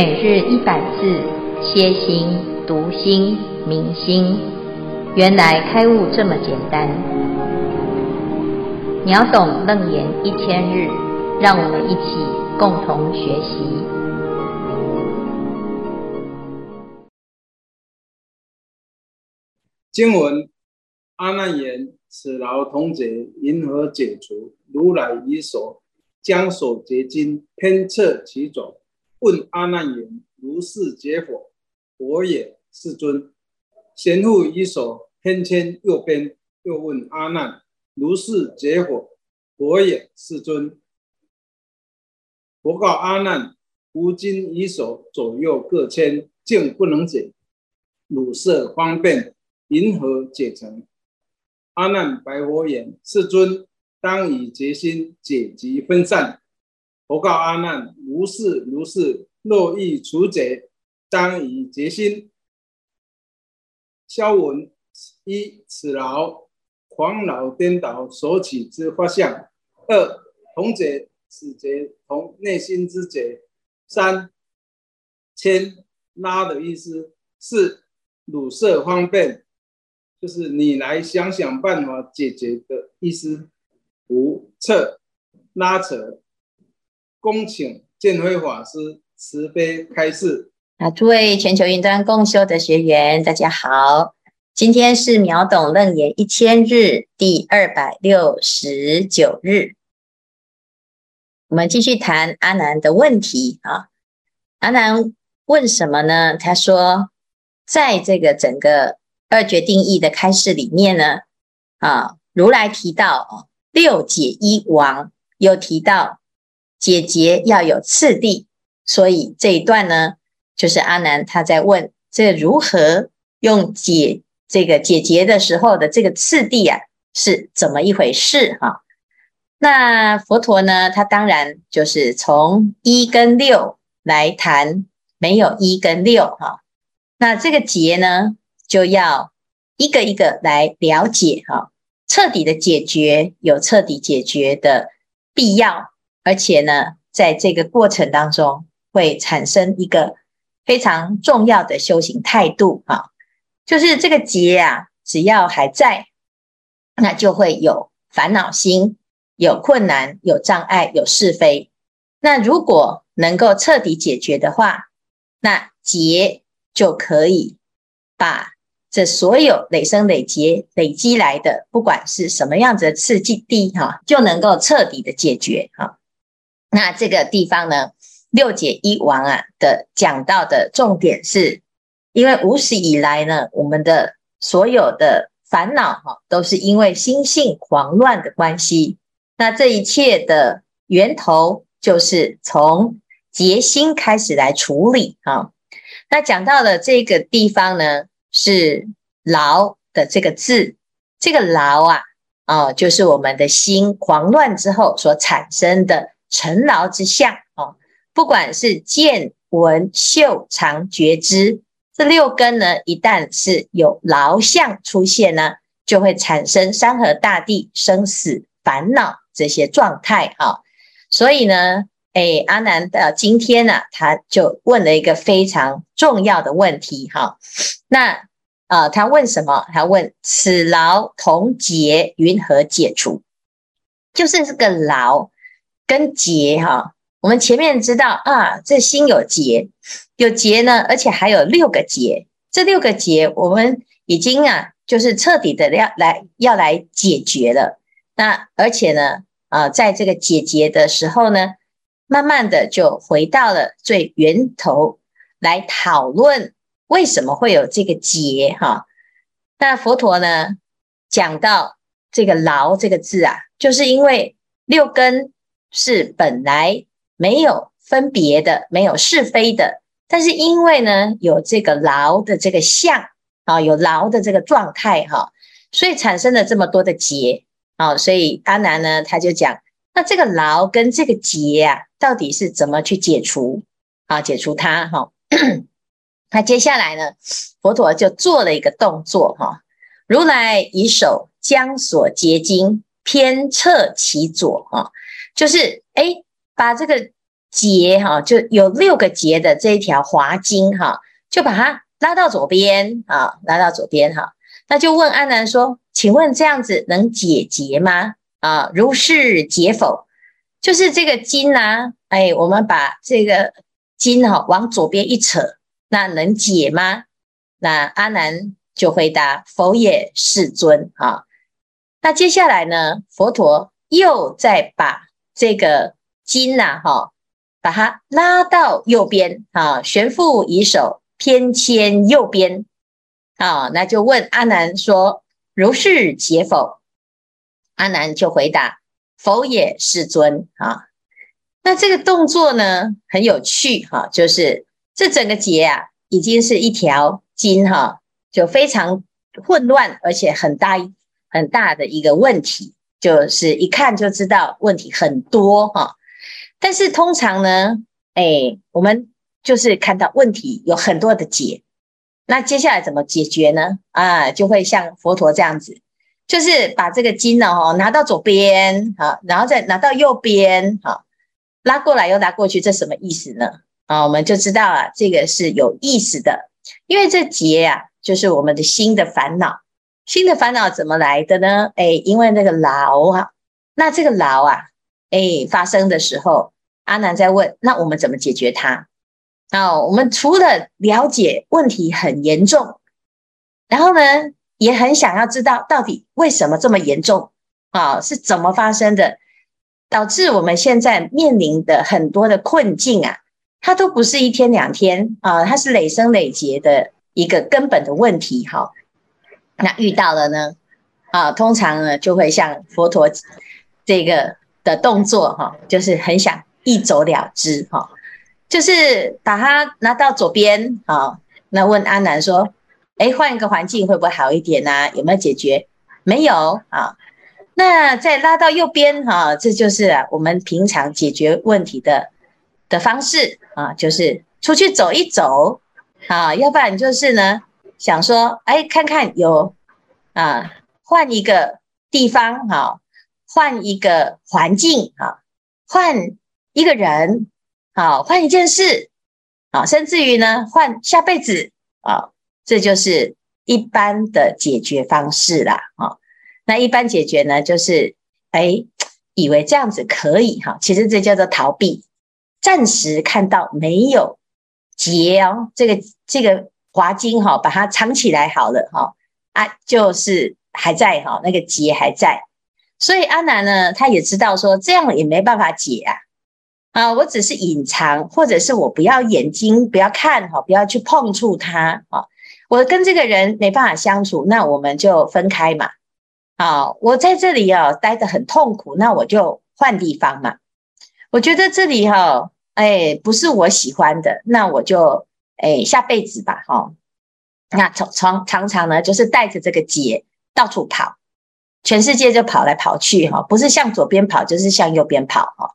每日一百字，歇心、读心、明心，原来开悟这么简单。秒懂楞严一千日，让我们一起共同学习。经文：阿难言：“此劳童劫云何解除？”如来以所将所结经偏侧其种。问阿难言：“如是解否？”佛也，世尊。贤复以手偏牵右边，又问阿难：“如是解否？”佛也，世尊。佛告阿难：“吾今以手左右各迁，竟不能解，汝设方便，云何解成？”阿难白佛言：“世尊，当以决心解集分散。”佛告阿难：如是如是，若欲除者，当以决心。消文一，此劳狂恼颠倒所起之法相；二，同者此劫同内心之劫；三，牵拉的意思；四，汝设方便，就是你来想想办法解决的意思；五，侧拉扯。恭请建辉法师慈悲开示。啊，诸位全球云端共修的学员，大家好，今天是秒懂楞严一千日第二百六十九日，我们继续谈阿难的问题啊。阿难问什么呢？他说，在这个整个二决定义的开示里面呢，啊，如来提到六解一王，又提到。解结要有次第，所以这一段呢，就是阿难他在问这如何用解这个解结的时候的这个次第啊，是怎么一回事哈？那佛陀呢，他当然就是从一跟六来谈，没有一跟六哈。那这个结呢，就要一个一个来了解哈，彻底的解决有彻底解决的必要。而且呢，在这个过程当中，会产生一个非常重要的修行态度啊，就是这个结啊，只要还在，那就会有烦恼心、有困难、有障碍、有是非。那如果能够彻底解决的话，那结就可以把这所有累生累劫累积来的，不管是什么样子的次第哈，就能够彻底的解决哈。那这个地方呢，六解一王啊的讲到的重点是，因为无始以来呢，我们的所有的烦恼哈，都是因为心性狂乱的关系。那这一切的源头就是从结心开始来处理啊。那讲到的这个地方呢，是劳的这个字，这个劳啊，啊，就是我们的心狂乱之后所产生的。尘劳之相哦，不管是见闻嗅尝觉知这六根呢，一旦是有劳相出现呢，就会产生山河大地、生死烦恼这些状态啊。所以呢，哎，阿南的今天呢，他就问了一个非常重要的问题哈。那呃，他问什么？他问此劳童劫云何解除？就是这个劳。跟结哈，我们前面知道啊，这心有结，有结呢，而且还有六个结。这六个结，我们已经啊，就是彻底的要来要来解决了。那而且呢，啊，在这个解结的时候呢，慢慢的就回到了最源头来讨论为什么会有这个结哈。那佛陀呢讲到这个劳这个字啊，就是因为六根。是本来没有分别的，没有是非的，但是因为呢有这个劳的这个相啊，有劳的这个状态哈，所以产生了这么多的结啊，所以阿难呢他就讲，那这个劳跟这个结啊，到底是怎么去解除啊？解除它哈？那接下来呢，佛陀就做了一个动作哈，如来以手将所结经偏侧其左啊。就是哎，把这个结哈，就有六个结的这一条华经哈，就把它拉到左边啊，拉到左边哈。那就问阿难说：“请问这样子能解结吗？啊，如是解否？就是这个经呢？哎，我们把这个经哈往左边一扯，那能解吗？”那阿难就回答：“否也，世尊。”啊，那接下来呢，佛陀又再把这个金呐，哈，把它拉到右边啊，悬复以手偏迁右边。啊，那就问阿难说：“如是解否？”阿难就回答：“否也，世尊。”啊，那这个动作呢，很有趣哈，就是这整个结啊，已经是一条筋哈，就非常混乱，而且很大很大的一个问题，就是一看就知道问题很多哈。但是通常呢，哎，我们就是看到问题有很多的结。那接下来怎么解决呢？啊，就会像佛陀这样子，就是把这个经呢，哦，拿到左边，好，然后再拿到右边，好，拉过来又拉过去，这什么意思呢？啊，我们就知道啊，这个是有意思的，因为这结啊，就是我们的心的烦恼，新的烦恼怎么来的呢？哎，因为那个劳啊，那这个劳啊，哎，发生的时候，阿难在问，那我们怎么解决它？啊，我们除了了解问题很严重，然后呢，也很想要知道到底为什么这么严重啊？是怎么发生的，导致我们现在面临的很多的困境啊，它都不是一天两天啊，它是累生累劫的一个根本的问题。哈，那遇到了呢，啊，通常呢就会像佛陀这个的动作哈，就是很想一走了之哈。就是把它拿到左边，啊，那问阿难说：“哎，换一个环境会不会好一点呢？有没有解决？没有啊。那再拉到右边，哈，这就是我们平常解决问题的的方式啊，就是出去走一走啊，要不然就是呢，想说，哎，看看有啊，换一个地方，哈，换一个环境，哈，换一个人。”好，换一件事，啊，甚至于呢，换下辈子啊，这就是一般的解决方式啦。啊，那一般解决呢，就是哎，以为这样子可以哈，其实这叫做逃避，暂时看到没有结哦，这个这个华经哈，把它藏起来好了哈，啊，就是还在哈，那个结还在，所以阿南呢，他也知道说这样也没办法解啊。啊，我只是隐藏，或者是我不要眼睛不要看哈，不要去碰触它啊。我跟这个人没办法相处，那我们就分开嘛。啊，我在这里啊待得很痛苦，那我就换地方嘛。我觉得这里哈，哎，不是我喜欢的，那我就哎下辈子吧哈。那常常常常呢，就是带着这个结到处跑，全世界就跑来跑去哈，不是向左边跑，就是向右边跑哈。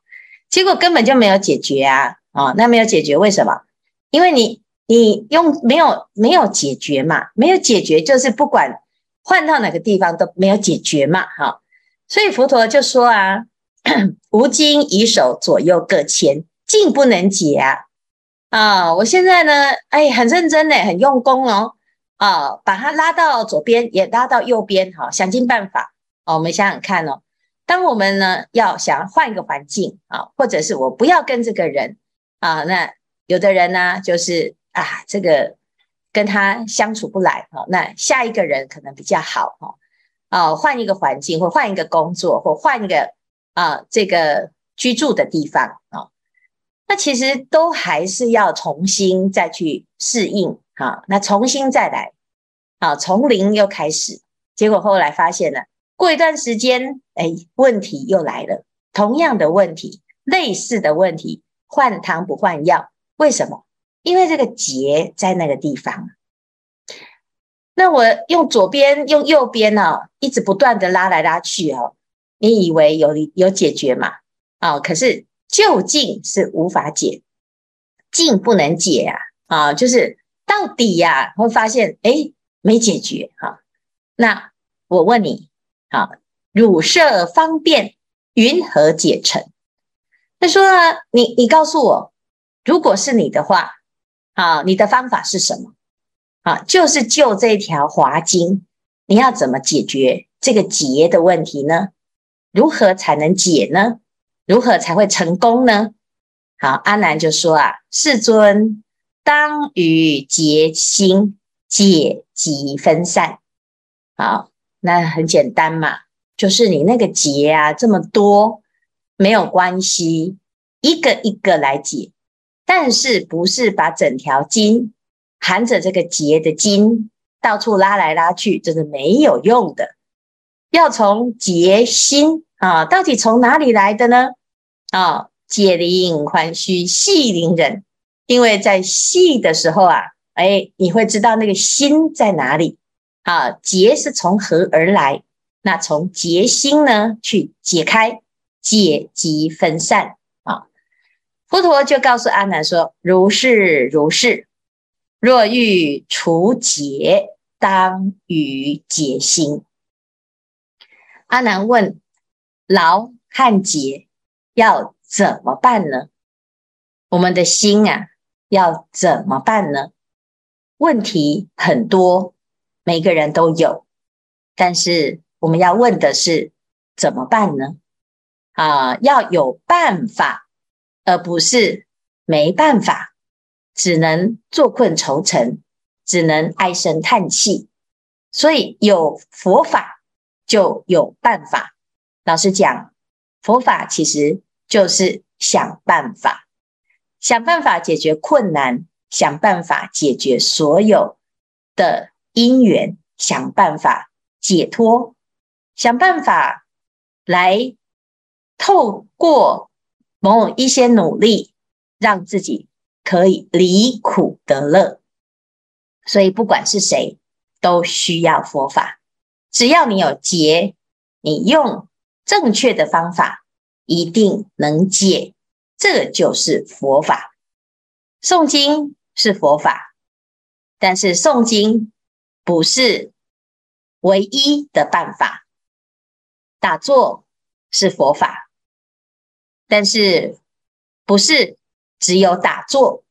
结果根本就没有解决啊！啊、那没有解决，为什么？因为你你用没有没有解决嘛，没有解决就是不管换到哪个地方都没有解决嘛，哈、所以佛陀就说啊，吾今以手左右各迁，尽不能解啊！啊、我现在呢，哎，很认真的，很用功哦，啊、把它拉到左边，也拉到右边，哈、想尽办法。哦，我们想想看哦。当我们呢要想换一个环境啊，或者是我不要跟这个人啊，那有的人呢就是啊，这个跟他相处不来啊，那下一个人可能比较好哈啊，换一个环境或换一个工作或换一个啊这个居住的地方啊，那其实都还是要重新再去适应啊，那重新再来啊，从零又开始，结果后来发现了。过一段时间，哎，问题又来了，同样的问题，类似的问题，换汤不换药，为什么？因为这个结在那个地方。那我用左边，用右边呢，一直不断的拉来拉去哦，你以为有有解决嘛？啊，可是究竟是无法解，尽不能解啊！啊，就是到底呀，会发现哎，没解决哈。那我问你。啊，汝设方便，云何解成？他说呢，你你告诉我，如果是你的话，啊，你的方法是什么？啊，就是就这条华经，你要怎么解决这个结的问题呢？如何才能解呢？如何才会成功呢？好，阿难就说啊，世尊当于结心解集分散。好，那很简单嘛，就是你那个结啊这么多，没有关系，一个一个来解，但是不是把整条筋含着这个结的筋到处拉来拉去，这是没有用的。要从结心啊，到底从哪里来的呢？啊，解铃还须系铃人，因为在系的时候啊，哎，你会知道那个心在哪里啊。结是从何而来？那从结心呢去解开，解集分散啊。佛陀就告诉阿难说：“如是如是，若欲除结，当于结心。”阿难问：劳和结要怎么办呢？我们的心啊，要怎么办呢？问题很多，每个人都有，但是我们要问的是怎么办呢？啊，要有办法，而不是没办法，只能坐困愁城，只能唉声叹气。所以有佛法。就有办法。老实讲，佛法其实就是想办法，想办法解决困难，想办法解决所有的因缘，想办法解脱，想办法来透过某一些努力，让自己可以离苦得乐。所以，不管是谁，都需要佛法。只要你有结，你用正确的方法，一定能解。这就是佛法。诵经是佛法，但是诵经不是唯一的办法。打坐是佛法，但是不是只有打坐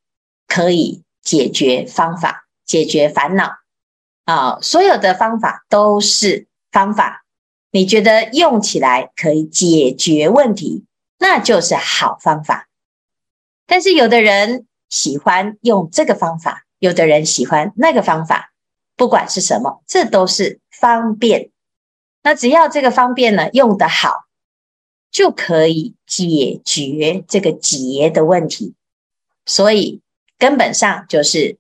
可以解决方法，解决烦恼。啊，所有的方法都是方法，你觉得用起来可以解决问题，那就是好方法。但是有的人喜欢用这个方法，有的人喜欢那个方法，不管是什么，这都是方便。那只要这个方便呢，用得好，就可以解决这个结的问题。所以根本上就是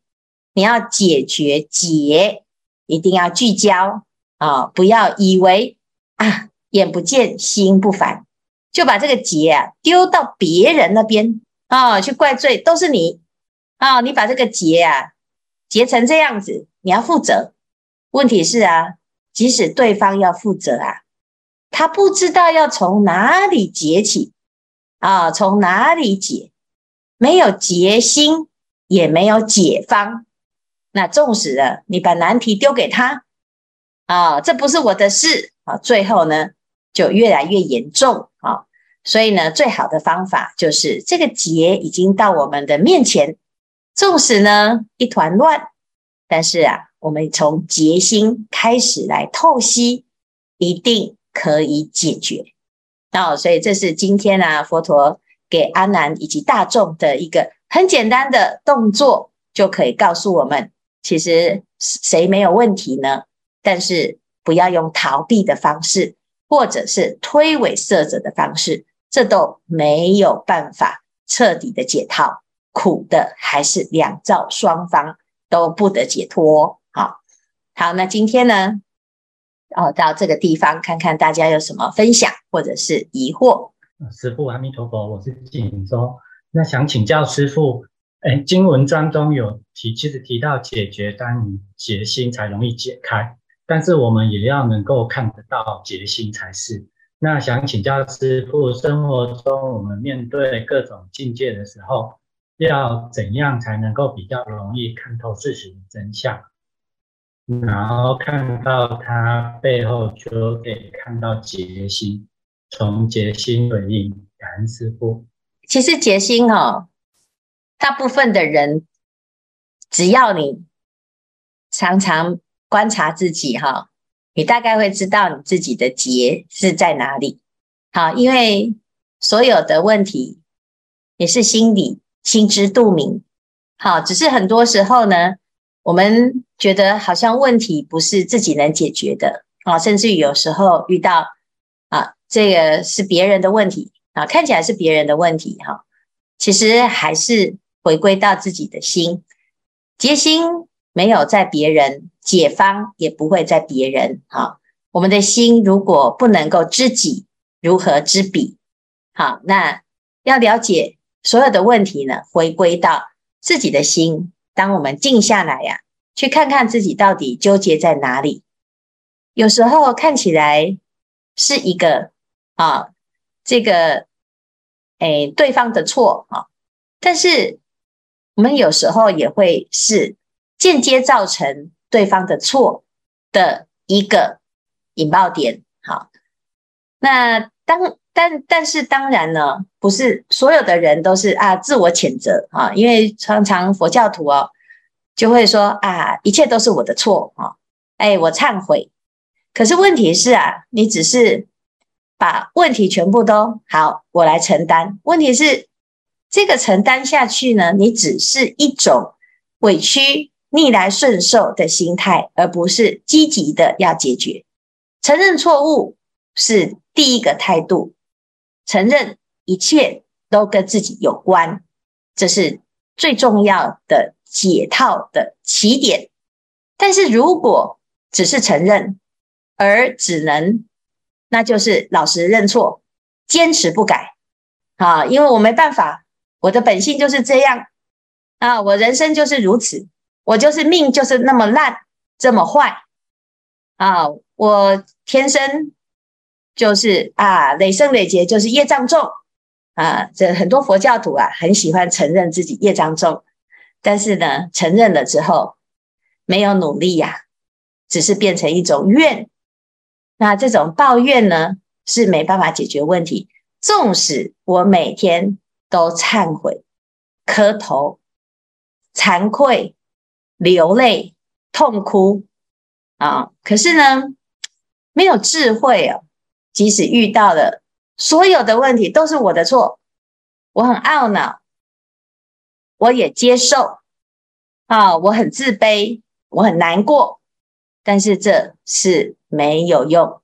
你要解决结。一定要聚焦啊！不要以为啊，眼不见心不烦，就把这个结啊丢到别人那边啊去怪罪，都是你啊！你把这个结啊结成这样子，你要负责。问题是啊，即使对方要负责啊，他不知道要从哪里结起啊，从哪里解，没有结心，也没有解方。那纵使了，你把难题丢给他啊，这不是我的事啊，最后呢就越来越严重啊。所以呢，最好的方法就是这个结已经到我们的面前，纵使呢一团乱，但是啊，我们从结心开始来透析，一定可以解决。那所以这是今天啊，佛陀给阿难以及大众的一个很简单的动作，就可以告诉我们。其实谁没有问题呢？但是不要用逃避的方式，或者是推诿塞责的方式，这都没有办法彻底的解套。苦的还是两造双方都不得解脱。好，好，那今天呢，哦，到这个地方看看大家有什么分享或者是疑惑。师父阿弥陀佛，我是锦州，那想请教师父。哎，经文当中有提，其实提到解决当于结心才容易解开，但是我们也要能够看得到决心才是。那想请教师傅，生活中我们面对各种境界的时候，要怎样才能够比较容易看透事实的真相，然后看到它背后就可以看到结心，从结心回应，感恩师傅。其实结心哦，大部分的人，只要你常常观察自己哈，你大概会知道你自己的结是在哪里。好，因为所有的问题也是心里心知肚明。好，只是很多时候呢，我们觉得好像问题不是自己能解决的啊，甚至于有时候遇到啊，这个是别人的问题啊，看起来是别人的问题哈，其实还是回归到自己的心。结心没有在别人，解方也不会在别人。好，我们的心如果不能够知己，如何知彼？好，那要了解所有的问题呢，回归到自己的心。当我们静下来呀，去看看自己到底纠结在哪里。有时候看起来是一个啊，这个诶，对方的错啊，但是。我们有时候也会是间接造成对方的错的一个引爆点。好，那当但但是当然呢，不是所有的人都是啊自我谴责啊，因为常常佛教徒哦就会说啊，一切都是我的错啊，哎，我忏悔。可是问题是啊，你只是把问题全部都好，我来承担。问题是。这个承担下去呢，你只是一种委屈、逆来顺受的心态，而不是积极的要解决。承认错误是第一个态度，承认一切都跟自己有关，这是最重要的解套的起点。但是如果只是承认，而只能，那就是老实认错，坚持不改啊，因为我没办法。我的本性就是这样啊！我人生就是如此，我就是命就是那么烂，这么坏啊！我天生就是啊，累生累劫就是业障重啊！这很多佛教徒啊，很喜欢承认自己业障重，但是呢，承认了之后没有努力呀、只是变成一种怨。那这种抱怨呢，是没办法解决问题。纵使我每天。都忏悔、磕头、惭愧、流泪、痛哭啊！可是呢，没有智慧哦。即使遇到了所有的问题，都是我的错，我很懊恼，我也接受啊，我很自卑，我很难过。但是这是没有用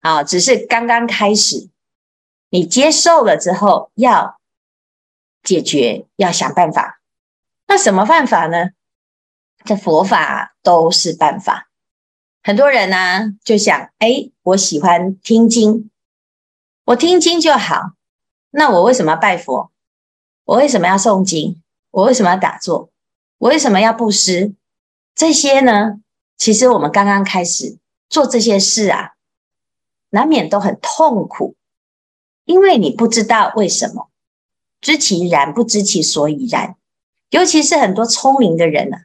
啊，只是刚刚开始。你接受了之后，要解决，要想办法。那什么办法呢？这佛法都是办法。很多人呢、就想：哎，我喜欢听经，我听经就好。那我为什么拜佛？我为什么要诵经？我为什么要打坐？我为什么要布施？这些呢？其实我们刚刚开始做这些事啊，难免都很痛苦。因为你不知道为什么，知其然，不知其所以然。尤其是很多聪明的人呢、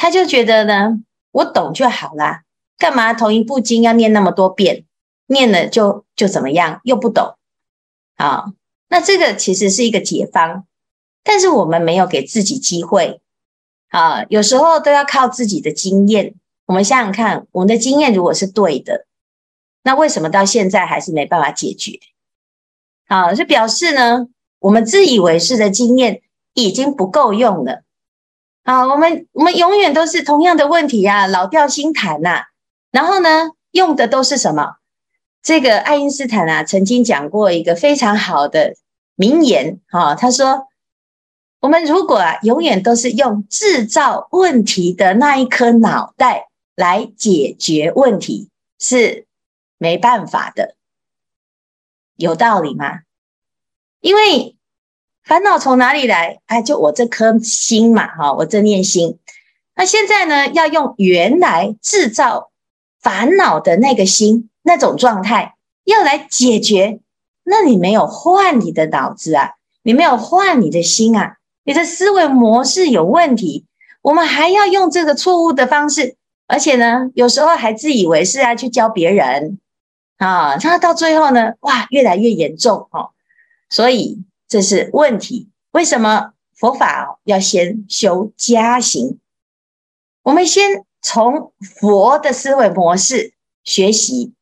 他就觉得呢，我懂就好啦，干嘛同一部经要念那么多遍？念了就就怎么样？又不懂啊？那这个其实是一个解方，但是我们没有给自己机会啊。有时候都要靠自己的经验。我们想想看，我们的经验如果是对的，那为什么到现在还是没办法解决？啊，就表示呢，我们自以为是的经验已经不够用了。啊，我们我们永远都是同样的问题呀，老调新谈呐。然后呢，用的都是什么？这个爱因斯坦啊，曾经讲过一个非常好的名言，哈，他说：我们如果啊，永远都是用制造问题的那一颗脑袋来解决问题，是没办法的。有道理吗？因为烦恼从哪里来？哎，就我这颗心嘛，哈，我这念心。那现在呢，要用原来制造烦恼的那个心那种状态，要来解决。那你没有换你的脑子啊，你没有换你的心啊，你的思维模式有问题。我们还要用这个错误的方式，而且呢，有时候还自以为是啊，去教别人。啊，那到最后呢，哇，越来越严重哦。所以这是问题。为什么佛法要先修家行？我们先从佛的思维模式学习。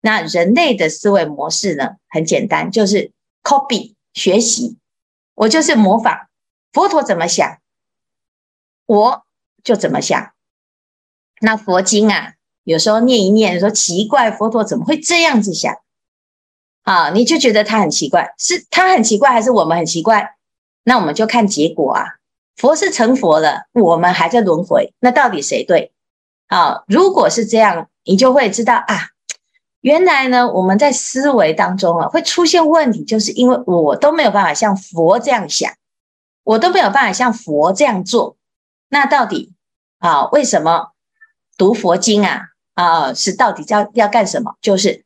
那人类的思维模式呢？很简单，就是 copy 学习。我就是模仿佛陀怎么想，我就怎么想。那佛经啊，有时候念一念，说奇怪，佛陀怎么会这样子想？啊，你就觉得他很奇怪，是他很奇怪，还是我们很奇怪？那我们就看结果啊。佛是成佛了，我们还在轮回，那到底谁对？啊，如果是这样，你就会知道啊，原来呢，我们在思维当中啊，会出现问题，就是因为我都没有办法像佛这样想，我都没有办法像佛这样做。那到底啊，为什么读佛经啊？啊，是到底要要干什么？就是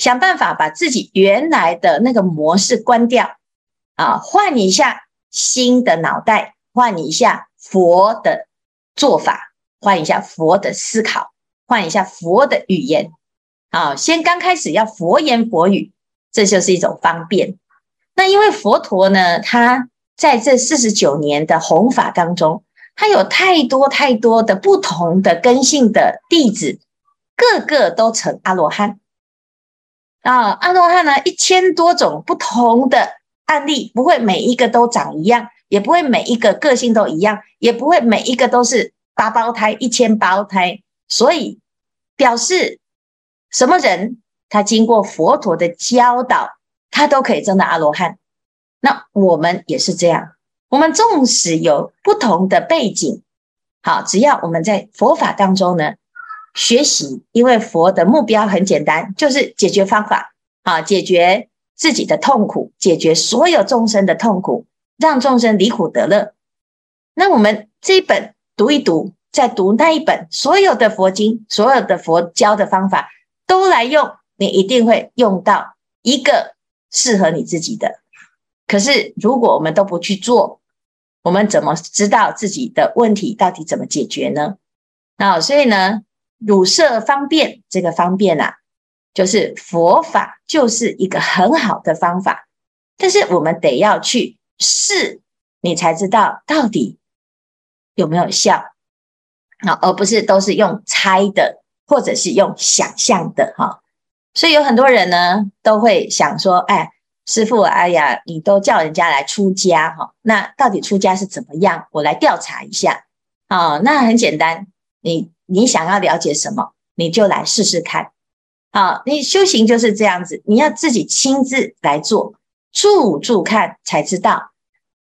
想办法把自己原来的那个模式关掉啊，换一下新的脑袋。换一下佛的做法，换一下佛的思考，换一下佛的语言。啊，先刚开始要佛言佛语，这就是一种方便。那因为佛陀呢，他在这四十九年的弘法当中，他有太多太多的不同的根性的弟子，个个都成阿罗汉。啊，阿罗汉呢，一千多种不同的案例，不会每一个都长一样。也不会每一个个性都一样，也不会每一个都是八胞胎、一千胞胎，所以表示什么人他经过佛陀的教导，他都可以证到阿罗汉。那我们也是这样，我们纵使有不同的背景，好，只要我们在佛法当中呢学习，因为佛的目标很简单，就是解决方法啊，解决自己的痛苦，解决所有众生的痛苦。让众生离苦得乐。那我们这一本读一读，再读那一本，所有的佛经，所有的佛教的方法都来用，你一定会用到一个适合你自己的。可是如果我们都不去做，我们怎么知道自己的问题到底怎么解决呢？那所以呢，汝设方便，这个方便啊，就是佛法就是一个很好的方法，但是我们得要去。试，你才知道到底有没有效，啊，而不是都是用猜的，或者是用想象的，哈。所以有很多人呢，都会想说，哎，师父，哎呀，你都叫人家来出家，哈，那到底出家是怎么样？我来调查一下，啊，那很简单，你你想要了解什么，你就来试试看，啊，你修行就是这样子，你要自己亲自来做，住住看才知道。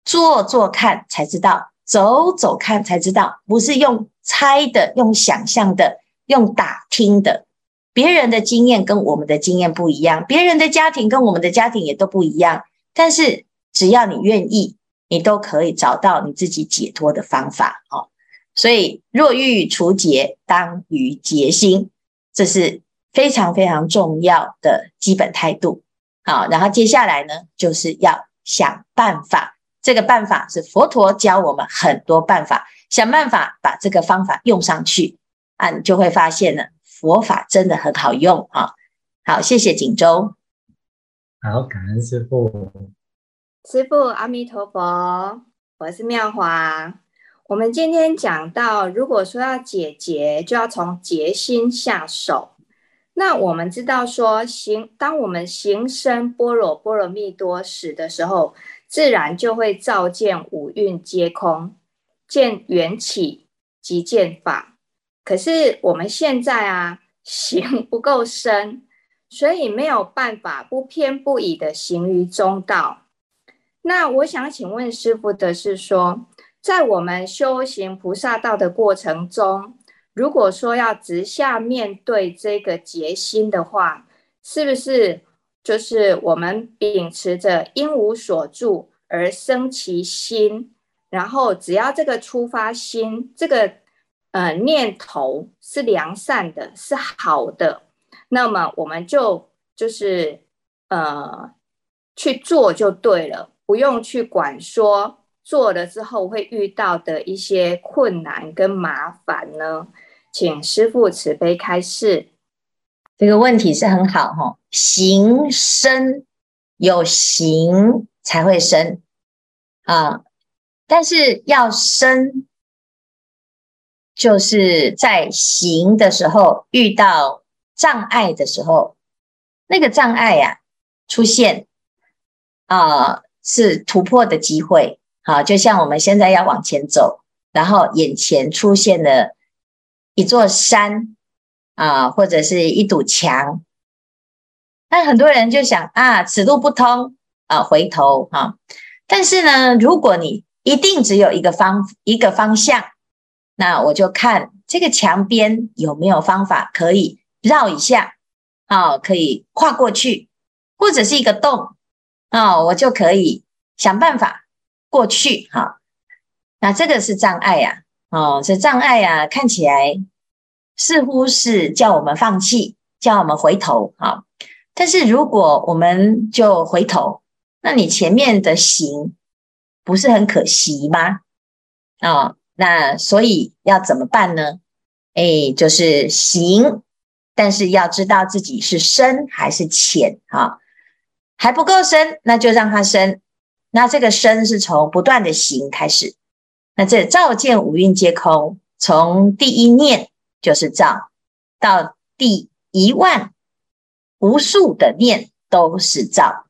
做做看才知道，走走看才知道，不是用猜的、用想象的、用打听的。别人的经验跟我们的经验不一样，别人的家庭跟我们的家庭也都不一样。但是只要你愿意，你都可以找到你自己解脱的方法。哦，所以若欲除结，当于结心，这是非常非常重要的基本态度。好，然后接下来呢，就是要想办法。这个办法是佛陀教我们很多办法，想办法把这个方法用上去啊，你就会发现呢，佛法真的很好用啊。好，谢谢锦州。好，感恩师父。师父阿弥陀佛，我是妙华。我们今天讲到，如果说要解结，就要从结心下手。那我们知道说行，当我们行深般若波罗蜜多时的时候。自然就会照见五蕴皆空，见缘起即见法。可是我们现在啊，行不够深，所以没有办法不偏不倚的行于中道。那我想请问师父的是说，在我们修行菩萨道的过程中，如果说要直下面对这个结心的话，是不是？就是我们秉持着应无所住而生其心，然后只要这个出发心，这个呃念头是良善的，是好的，那么我们就就是呃去做就对了，不用去管说做了之后会遇到的一些困难跟麻烦呢？请师父慈悲开示。这个问题是很好哈，行深有行才会生啊。但是要生，就是在行的时候遇到障碍的时候，那个障碍呀、啊、出现啊，是突破的机会。好、就像我们现在要往前走，然后眼前出现了一座山啊，或者是一堵墙，那很多人就想啊，此路不通啊，回头啊。但是呢，如果你一定只有一个方一个方向，那我就看这个墙边有没有方法可以绕一下，啊，可以跨过去，或者是一个洞，啊，我就可以想办法过去，哈。那这个是障碍呀，哦，这障碍呀，看起来似乎是叫我们放弃，叫我们回头，哈。但是如果我们就回头，那你前面的行。不是很可惜吗？啊、哦，那所以要怎么办呢？哎，就是行，但是要知道自己是深还是浅哈、还不够深，那就让它深。那这个深是从不断的行开始。那这照见五蕴皆空，从第一念就是照，到第一万无数的念都是照。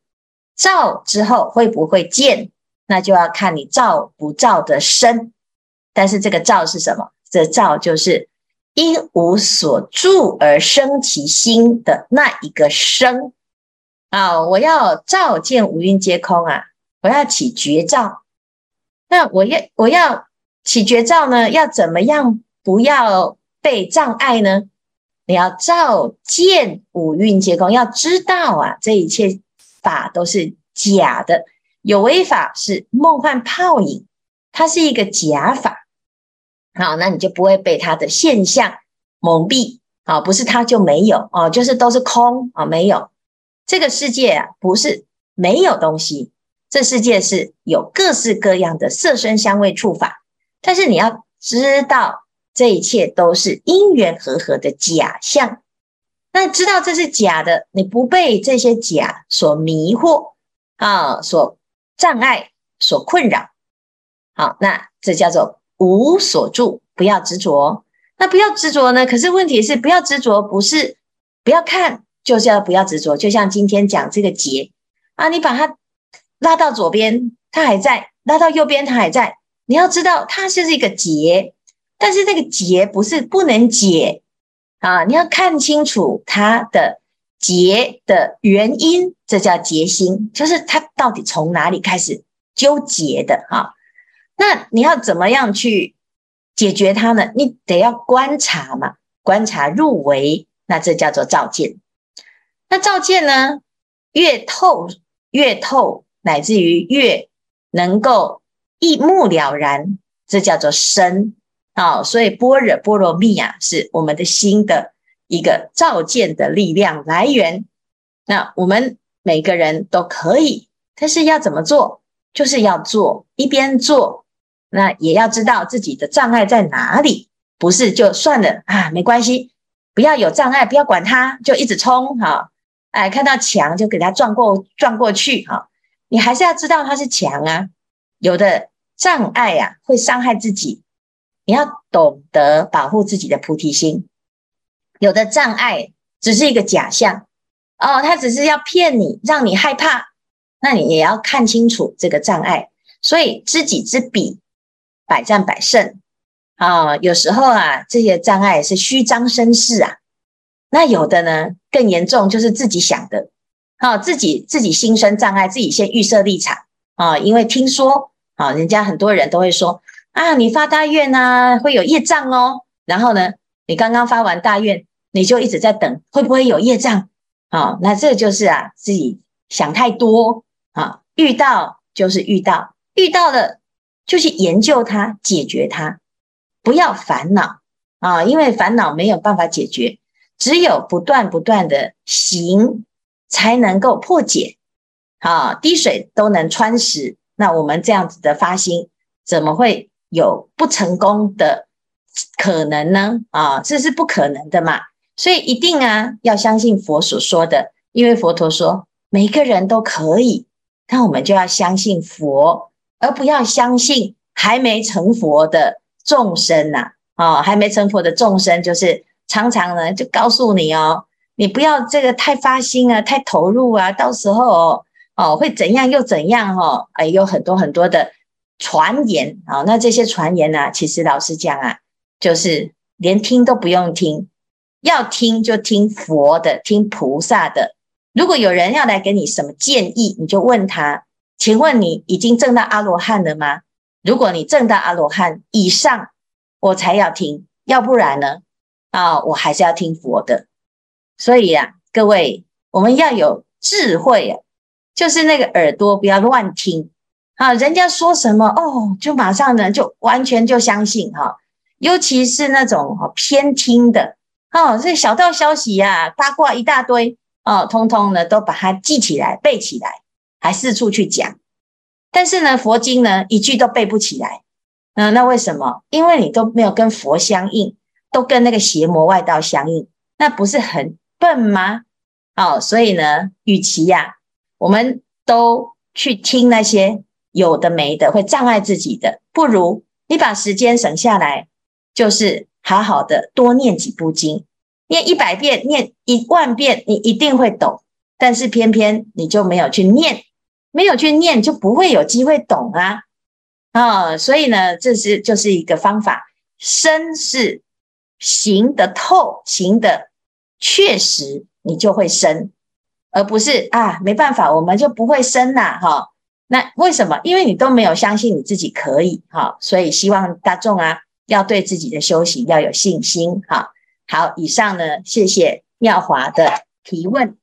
照之后会不会见？那就要看你照不照的深，但是这个照是什么？这照就是因无所住而生其心的那一个生啊！我要照见五蕴皆空啊！我要起绝照。那我要我要起绝照呢？要怎么样不要被障碍呢？你要照见五蕴皆空，要知道啊，这一切法都是假的。有为法是梦幻泡影，它是一个假法，好，那你就不会被它的现象蒙蔽，啊，不是它就没有哦，就是都是空啊，没有这个世界啊，不是没有东西，这世界是有各式各样的色声香味触法，但是你要知道这一切都是因缘和合的假象，那知道这是假的，你不被这些假所迷惑啊，所。障碍所困扰，好，那这叫做无所住，不要执着。那不要执着呢？可是问题是，不要执着，不是不要看，就是要不要执着。就像今天讲这个结啊，你把它拉到左边，它还在；拉到右边，它还在。你要知道，它是一个结，但是这个结不是不能解啊，你要看清楚它的。结的原因，这叫结心，就是它到底从哪里开始纠结的哈？那你要怎么样去解决它呢？你得要观察嘛，观察入微，那这叫做照见。那照见呢，越透越透，乃至于越能够一目了然，这叫做深啊。所以般若波罗蜜啊，是我们的心的。一个照见的力量来源，那我们每个人都可以，但是要怎么做？就是要做，一边做，那也要知道自己的障碍在哪里，不是就算了啊，没关系，不要有障碍，不要管它，就一直冲哈，哎，看到墙就给它撞过撞过去哈，你还是要知道它是墙啊，有的障碍啊会伤害自己，你要懂得保护自己的菩提心。有的障碍只是一个假象哦，他只是要骗你，让你害怕。那你也要看清楚这个障碍。所以知己知彼，百战百胜啊、哦。有时候啊，这些障碍是虚张声势啊。那有的呢更严重，就是自己想的，啊、自己自己心生障碍，自己先预设立场啊、因为听说啊、人家很多人都会说啊，你发大愿啊，会有业障哦。然后呢，你刚刚发完大愿。你就一直在等，会不会有业障？啊，那这就是啊，自己想太多啊。遇到就是遇到，遇到了就去研究它，解决它，不要烦恼啊，因为烦恼没有办法解决，只有不断不断的行，才能够破解。啊，滴水都能穿石，那我们这样子的发心，怎么会有不成功的可能呢？啊，这是不可能的嘛。所以一定啊，要相信佛所说的，因为佛陀说每个人都可以，那我们就要相信佛，而不要相信还没成佛的众生呐。啊，还没成佛的众生，就是常常呢就告诉你哦，你不要这个太发心啊，太投入啊，到时候哦，哦会怎样又怎样哦，哎，有很多很多的传言啊，哦，那这些传言呢，其实老实讲啊，就是连听都不用听，要听就听佛的，听菩萨的。如果有人要来给你什么建议，你就问他，请问你已经证到阿罗汉了吗？如果你证到阿罗汉以上，我才要听，要不然呢？啊，我还是要听佛的。所以啊，各位，我们要有智慧啊，就是那个耳朵不要乱听啊，人家说什么哦，就马上呢就完全就相信哈，尤其是那种偏听的哦，这小道消息呀、啊，八卦一大堆。哦，通通呢都把它记起来、背起来，还四处去讲。但是呢，佛经呢一句都背不起来。嗯、那为什么？因为你都没有跟佛相应，都跟那个邪魔外道相应，那不是很笨吗？哦，所以呢，与其呀、我们都去听那些有的没的，会障碍自己的，不如你把时间省下来，就是好好的多念几部经。念一百遍，念一万遍，你一定会懂。但是偏偏你就没有去念，没有去念，就不会有机会懂啊！啊、哦，所以呢，这是就是一个方法。深是行得透，行得确实，你就会生，而不是啊，没办法，我们就不会生呐，哈。那为什么？因为你都没有相信你自己可以，哈。所以希望大众啊，要对自己的修行要有信心，哈。好，以上呢，谢谢妙华的提问。